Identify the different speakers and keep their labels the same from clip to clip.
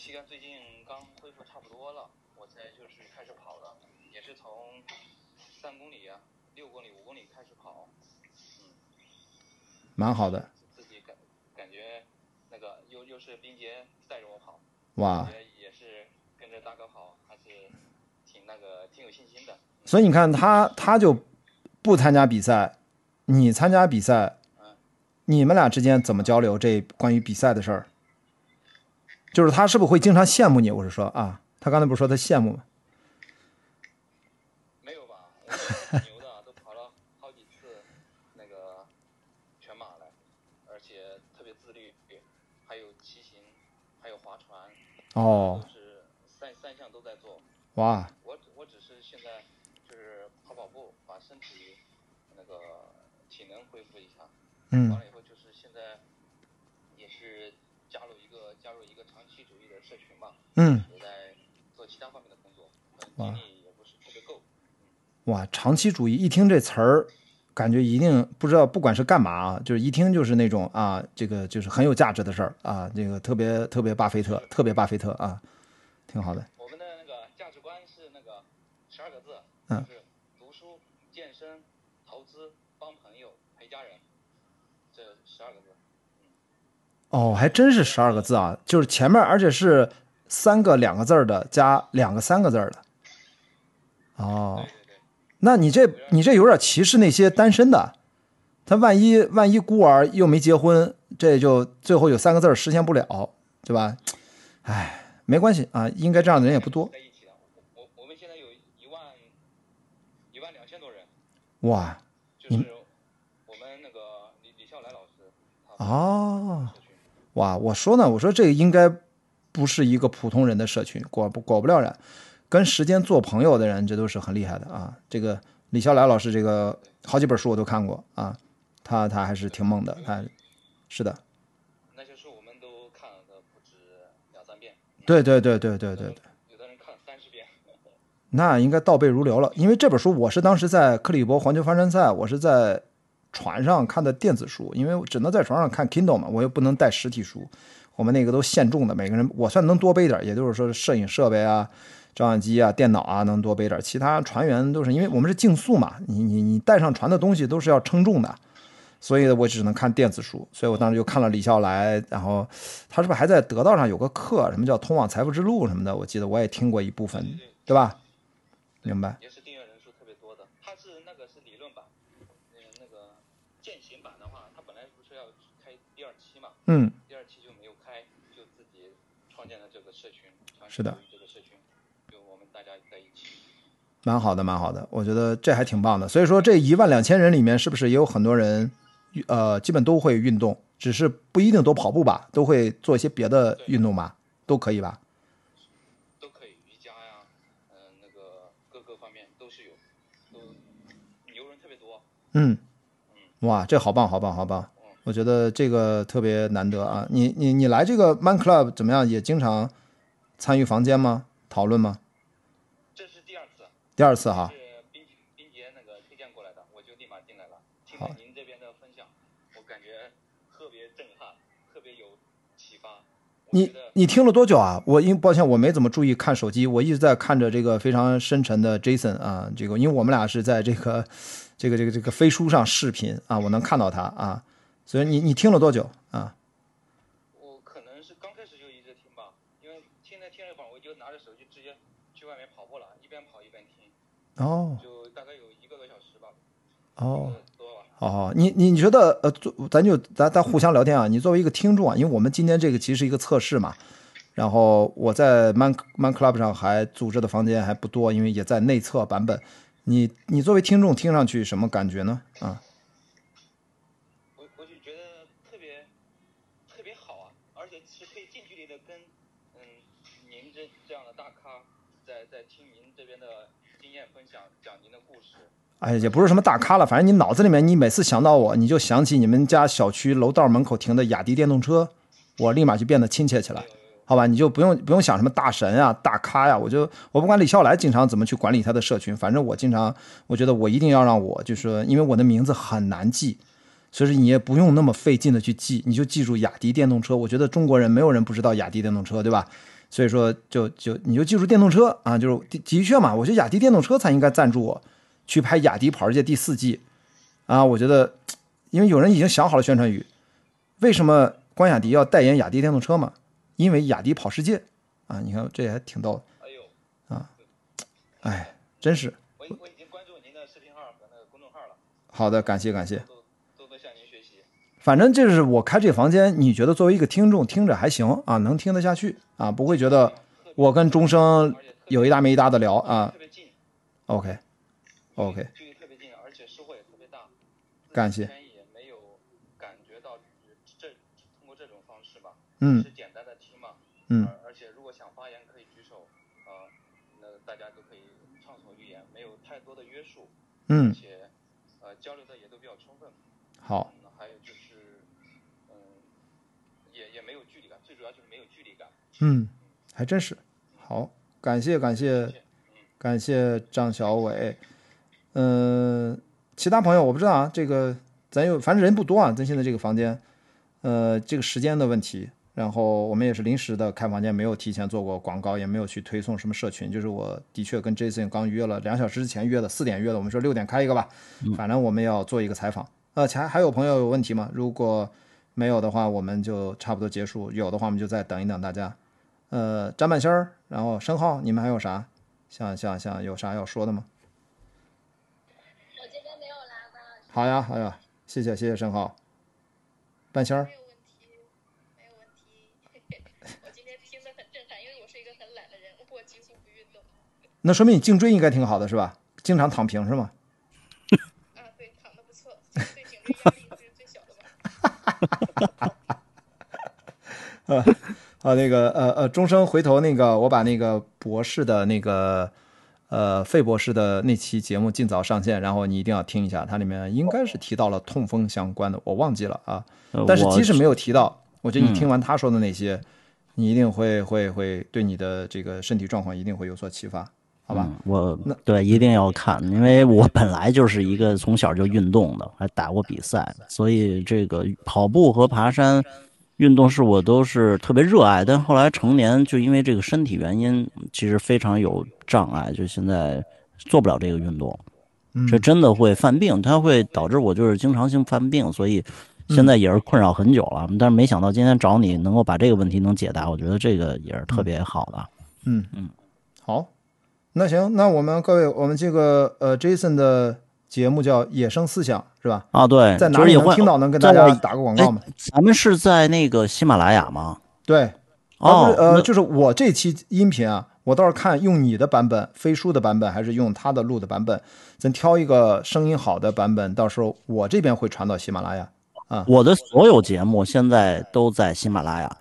Speaker 1: 膝盖最近刚恢复差不多了，我才就是开始跑的，也是从三公里啊、六公里、五公里开始跑，嗯
Speaker 2: 蛮好的。
Speaker 1: 自己感感觉那个又又是冰杰带着我跑，
Speaker 2: 哇
Speaker 1: 也是跟着大哥跑，还是挺那个挺有信心的。
Speaker 2: 所以你看他他就不参加比赛，你参加比赛，你们俩之间怎么交流这关于比赛的事儿？就是他是不是会经常羡慕你？我是说啊，他刚才不是说他羡慕吗？
Speaker 1: 没有吧？牛的，都跑了好几次那个全马了，而且特别自律，还有骑行，还有划船，
Speaker 2: 哦
Speaker 1: 都，是三三项都在做。
Speaker 2: 哇，
Speaker 1: 我我只是现在就是跑跑步，把身体那个体能恢复一下。
Speaker 2: 嗯
Speaker 1: 完了以后就是现在也是加入一个长期主义的社群嘛，
Speaker 2: 嗯，
Speaker 1: 也在做其他方面的工作，精力也不是特别够。
Speaker 2: 哇，长期主义一听这词儿，感觉一定不知道，不管是干嘛啊，就是一听就是那种啊，这个就是很有价值的事儿啊，这个特别特别巴菲特，特别巴菲特啊，挺好的。
Speaker 1: 我们的那个价值观是那个十二个字，
Speaker 2: 嗯
Speaker 1: 就是读书、健身、投资、帮朋友、陪家人，这十二个字。
Speaker 2: 哦，还真是十二个字啊，就是前面而且是三个两个字儿的加两个三个字儿的。哦那你这你这有点歧视那些单身的，他万一万一孤儿又没结婚，这就最后有三个字儿实现不了，对吧？哎，没关系啊，应该这样的人也不多。
Speaker 1: 我我我们现在有一万一万两千多人，
Speaker 2: 哇。
Speaker 1: 就是我们那个李李笑来老师他
Speaker 2: 哦。哇，我说呢，我说这个应该不是一个普通人的社群，果不果不了然，跟时间做朋友的人，这都是很厉害的啊。这个李笑来老师，这个好几本书我都看过啊，他他还是挺猛的，他是的，
Speaker 1: 那些书我们都看了的不止两三遍，
Speaker 2: 对对对对对对对，
Speaker 1: 有的人看三十遍。
Speaker 2: 那应该倒背如流了。因为这本书我是当时在克里伯环球帆船赛，我是在船上看的电子书，因为我只能在船上看 Kindle 嘛，我又不能带实体书。我们那个都限重的，每个人我算能多背点，也就是说摄影设备啊、照相机啊、电脑啊能多背点。其他船员都是因为我们是竞速嘛，你你你带上船的东西都是要称重的，所以我只能看电子书。所以我当时就看了李笑来，然后他是不是还在得道上有个课，什么叫通往财富之路什么的？我记得我也听过一部分，对吧？明白。
Speaker 1: 也是订阅人数特别多的。它是那个是理论版，嗯，那个践行版的话，它本来不是要开第二期嘛，
Speaker 2: 嗯，
Speaker 1: 第二期就没有开，就自己创建了这个社群，
Speaker 2: 是的，
Speaker 1: 这个社群，就我们大家在一起。
Speaker 2: 蛮好的，蛮好的，我觉得这还挺棒的。所以说，这一万两千人里面，是不是也有很多人，呃，基本都会运动，只是不一定都跑步吧，都会做一些别的运动吧，都可以吧？
Speaker 1: 都可以，瑜伽呀，嗯、那个各个方面都是有，都牛人特别多。
Speaker 2: 嗯，哇，这好棒，好棒，好棒！我觉得这个特别难得啊。你你你来这个 Man Club 怎么样？也经常参与房间吗？讨论吗？
Speaker 1: 这是第二次，
Speaker 2: 第二次哈，
Speaker 1: 是冰冰杰那个推荐过来的，我就立马进来了。听
Speaker 2: 好
Speaker 1: 了您这边的分享，我感觉特别震撼，特别有启发。
Speaker 2: 你你听了多久啊？我因抱歉，我没怎么注意看手机，我一直在看着这个非常深沉的 Jason 啊，这个因为我们俩是在这个这个这个这个飞书上视频啊，我能看到他啊，所以你你听了多久啊？
Speaker 1: 我可能是刚开始就一直听吧，因为现在听着一会儿，我就拿着手机直接去外面跑步了，一边跑一边听，
Speaker 2: 哦
Speaker 1: 就大概有一个多小时吧，
Speaker 2: 哦。你你你觉得呃，做咱就咱咱互相聊天啊。你作为一个听众啊，因为我们今天这个其实是一个测试嘛，然后我在 Man Man Club 上还组织的房间还不多，因为也在内测版本。你你作为听众听上去什么感觉呢？啊，
Speaker 1: 我我就觉得特别特别好啊，而且是可以近距离的跟嗯您这这样的大咖在在听您这边的经验分享，讲您的故事。
Speaker 2: 哎，也不是什么大咖了，反正你脑子里面你每次想到我，你就想起你们家小区楼道门口停的雅迪电动车，我立马就变得亲切起来。好吧，你就不用不用想什么大神啊、大咖呀、我就我不管李笑来经常怎么去管理他的社群，反正我经常我觉得我一定要让我就是说，因为我的名字很难记，所以说你也不用那么费劲的去记，你就记住雅迪电动车。我觉得中国人没有人不知道雅迪电动车，对吧？所以说就就你就记住电动车啊，就是的的确嘛，我觉得雅迪电动车才应该赞助我去拍《雅迪跑世界》第四季啊，我觉得因为有人已经想好了宣传语，为什么关雅迪要代言雅迪电动车嘛？因为雅迪跑世界啊，你看这还挺逗的。
Speaker 1: 哎呦，
Speaker 2: 哎，真是
Speaker 1: 我我已经关注您的视频号和那个公众号了，
Speaker 2: 好的，感谢感谢。反正就是我开这个房间，你觉得作为一个听众听着还行啊，能听得下去啊，不会觉得我跟钟声有一搭没一搭的聊啊
Speaker 1: 特。别近
Speaker 2: OK OK，
Speaker 1: 距离特别近，而且收获也特别大。
Speaker 2: 感谢
Speaker 1: 之前也没有感觉到这通过这种方式吧，
Speaker 2: 嗯
Speaker 1: 是简单的听嘛，
Speaker 2: 嗯
Speaker 1: 而且如果想发言可以举手，啊、那大家都可以畅所欲言，没有太多的约束，
Speaker 2: 嗯
Speaker 1: 而，且呃交流的也都比较充分。
Speaker 2: 好，
Speaker 1: 嗯，还有就是，嗯，也也没有距离感，最主要就是没有距离感。
Speaker 2: 嗯，还真是好，感谢感谢感谢张小伟，嗯、其他朋友我不知道啊，这个咱有反正人不多啊，咱现在这个房间，呃，这个时间的问题，然后我们也是临时的开房间，没有提前做过广告，也没有去推送什么社群，就是我的确跟 Jason 刚约了两小时之前约的，四点约的，我们说六点开一个吧，反正我们要做一个采访。呃，还还有朋友有问题吗？如果没有的话，我们就差不多结束；有的话，我们就再等一等大家。呃，张半仙儿，然后申浩，你们还有啥想想想有啥要说的吗？
Speaker 3: 我这边没有啦，关老师，
Speaker 2: 好呀，好呀，谢谢谢谢申浩。半仙儿
Speaker 3: 没，有问题，没有问题。我今天听得很震撼，因为我是一个很懒的人，我几乎不运动。
Speaker 2: 那说明你颈椎应该挺好的是吧？经常躺平是吗？
Speaker 3: 啊，对，躺的不错，对颈椎的吧。
Speaker 2: 啊，那个呃呃，钟声回头那个，我把那个博士的那个呃费博士的那期节目尽早上线，然后你一定要听一下，它里面应该是提到了痛风相关的，我忘记了啊。但是即使没有提到，我觉得你
Speaker 4: 嗯
Speaker 2: 听完他说的那些，你一定会会会对你的这个身体状况一定会有所启发，好吧？
Speaker 4: 嗯我
Speaker 2: 那
Speaker 4: 对一定要看，因为我本来就是一个从小就运动的，还打过比赛，所以这个跑步和爬山运动是我都是特别热爱。但后来成年就因为这个身体原因，其实非常有障碍，就现在做不了这个运动，
Speaker 2: 嗯
Speaker 4: 这真的会犯病，它会导致我就是经常性犯病，所以。现在也是困扰很久了，但是没想到今天找你能够把这个问题能解答，我觉得这个也是特别好的。
Speaker 2: 嗯
Speaker 4: 嗯，
Speaker 2: 好，那行，那我们各位，我们这个呃 Jason 的节目叫《野生思想》是吧？
Speaker 4: 啊，对，
Speaker 2: 在哪里能听到？能跟大家打个广告吗？
Speaker 4: 咱们是在那个喜马拉雅吗？
Speaker 2: 对，
Speaker 4: 哦，
Speaker 2: 呃，就是我这期音频啊，我倒是看用你的版本，飞书的版本，还是用他的录的版本，咱挑一个声音好的版本，到时候我这边会传到喜马拉雅啊。
Speaker 4: 我的所有节目现在都在喜马拉雅。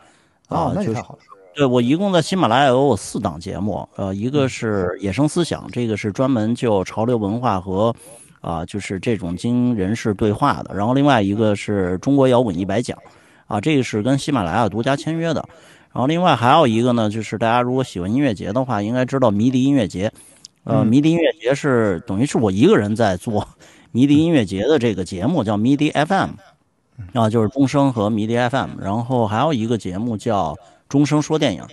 Speaker 2: 啊，那
Speaker 4: 就
Speaker 2: 就是太好了。
Speaker 4: 对我一共在喜马拉雅有我四档节目，呃，一个是野生思想，这个是专门就潮流文化和啊、就是这种精英人士对话的，然后另外一个是中国摇滚一百讲，啊，这个是跟喜马拉雅独家签约的，然后另外还有一个呢，就是大家如果喜欢音乐节的话，应该知道迷笛音乐节，呃，
Speaker 2: 嗯。
Speaker 4: 迷笛音乐节是等于是我一个人在做迷笛音乐节的这个节目，叫迷笛 FM。啊，就是钟声和迷笛 FM，然后还有一个节目叫钟声说电影，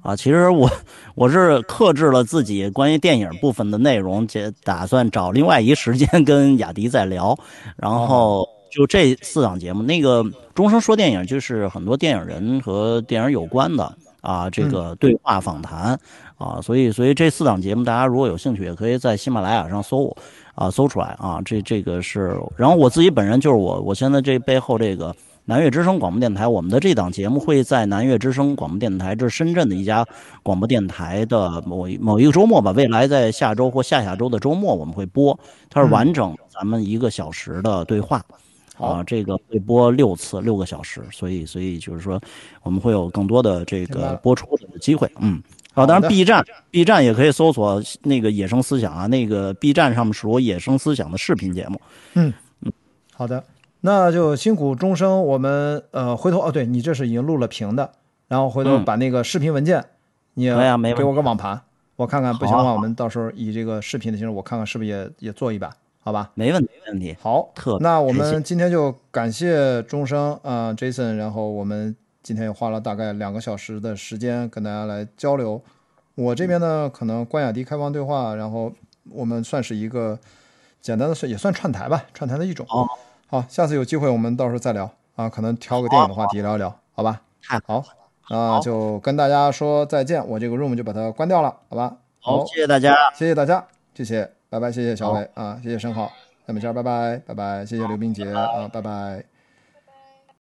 Speaker 4: 啊，其实我我是克制了自己关于电影部分的内容，且打算找另外一时间跟雅迪再聊，然后就这四档节目，那个钟声说电影就是很多电影人和电影有关的啊，这个对话访谈啊，所以所以这四档节目大家如果有兴趣，也可以在喜马拉雅上搜。啊，搜出来啊，这这个是，然后我自己本人就是我，我现在这背后这个南粤之声广播电台，我们的这档节目会在南粤之声广播电台，这是深圳的一家广播电台的某一某一个周末吧，未来在下周或下下周的周末我们会播，它是完整咱们一个小时的对话。
Speaker 2: 好
Speaker 4: 啊，这个会播六次，六个小时，所以所以就是说，我们会有更多的这个播出的机会，嗯。
Speaker 2: 好
Speaker 4: 啊，当然 B 站，B 站也可以搜索那个野生思想啊，那个 B 站上面是我野生思想的视频节目。
Speaker 2: 嗯好的，那就辛苦钟声，我们呃回头哦，对你这是已经录了屏的，然后回头
Speaker 4: 嗯
Speaker 2: 把那个视频文件，你也
Speaker 4: 没
Speaker 2: 给我个网盘，我看看，不行的话，我们到时候以这个视频的形式，我看看是不是也也做一把，好吧？
Speaker 4: 没问题，没问题。
Speaker 2: 好
Speaker 4: 特，
Speaker 2: 那我们今天就感谢钟声啊、呃、，Jason，然后我们今天也花了大概两个小时的时间跟大家来交流。我这边呢，可能关雅迪开放对话，然后我们算是一个简单的算也算串台吧，串台的一种。
Speaker 4: 好，
Speaker 2: 好，下次有机会我们到时候再聊。啊，可能挑个电影的话题聊一聊，好吧？好，那就跟大家说再见，我这个 room 就把它关掉了，好吧？
Speaker 4: 好，谢谢大家，
Speaker 2: 谢谢大家，谢谢，拜拜，谢谢小伟啊，谢谢申浩，咱们先拜拜，拜拜，谢谢刘冰杰啊，拜拜。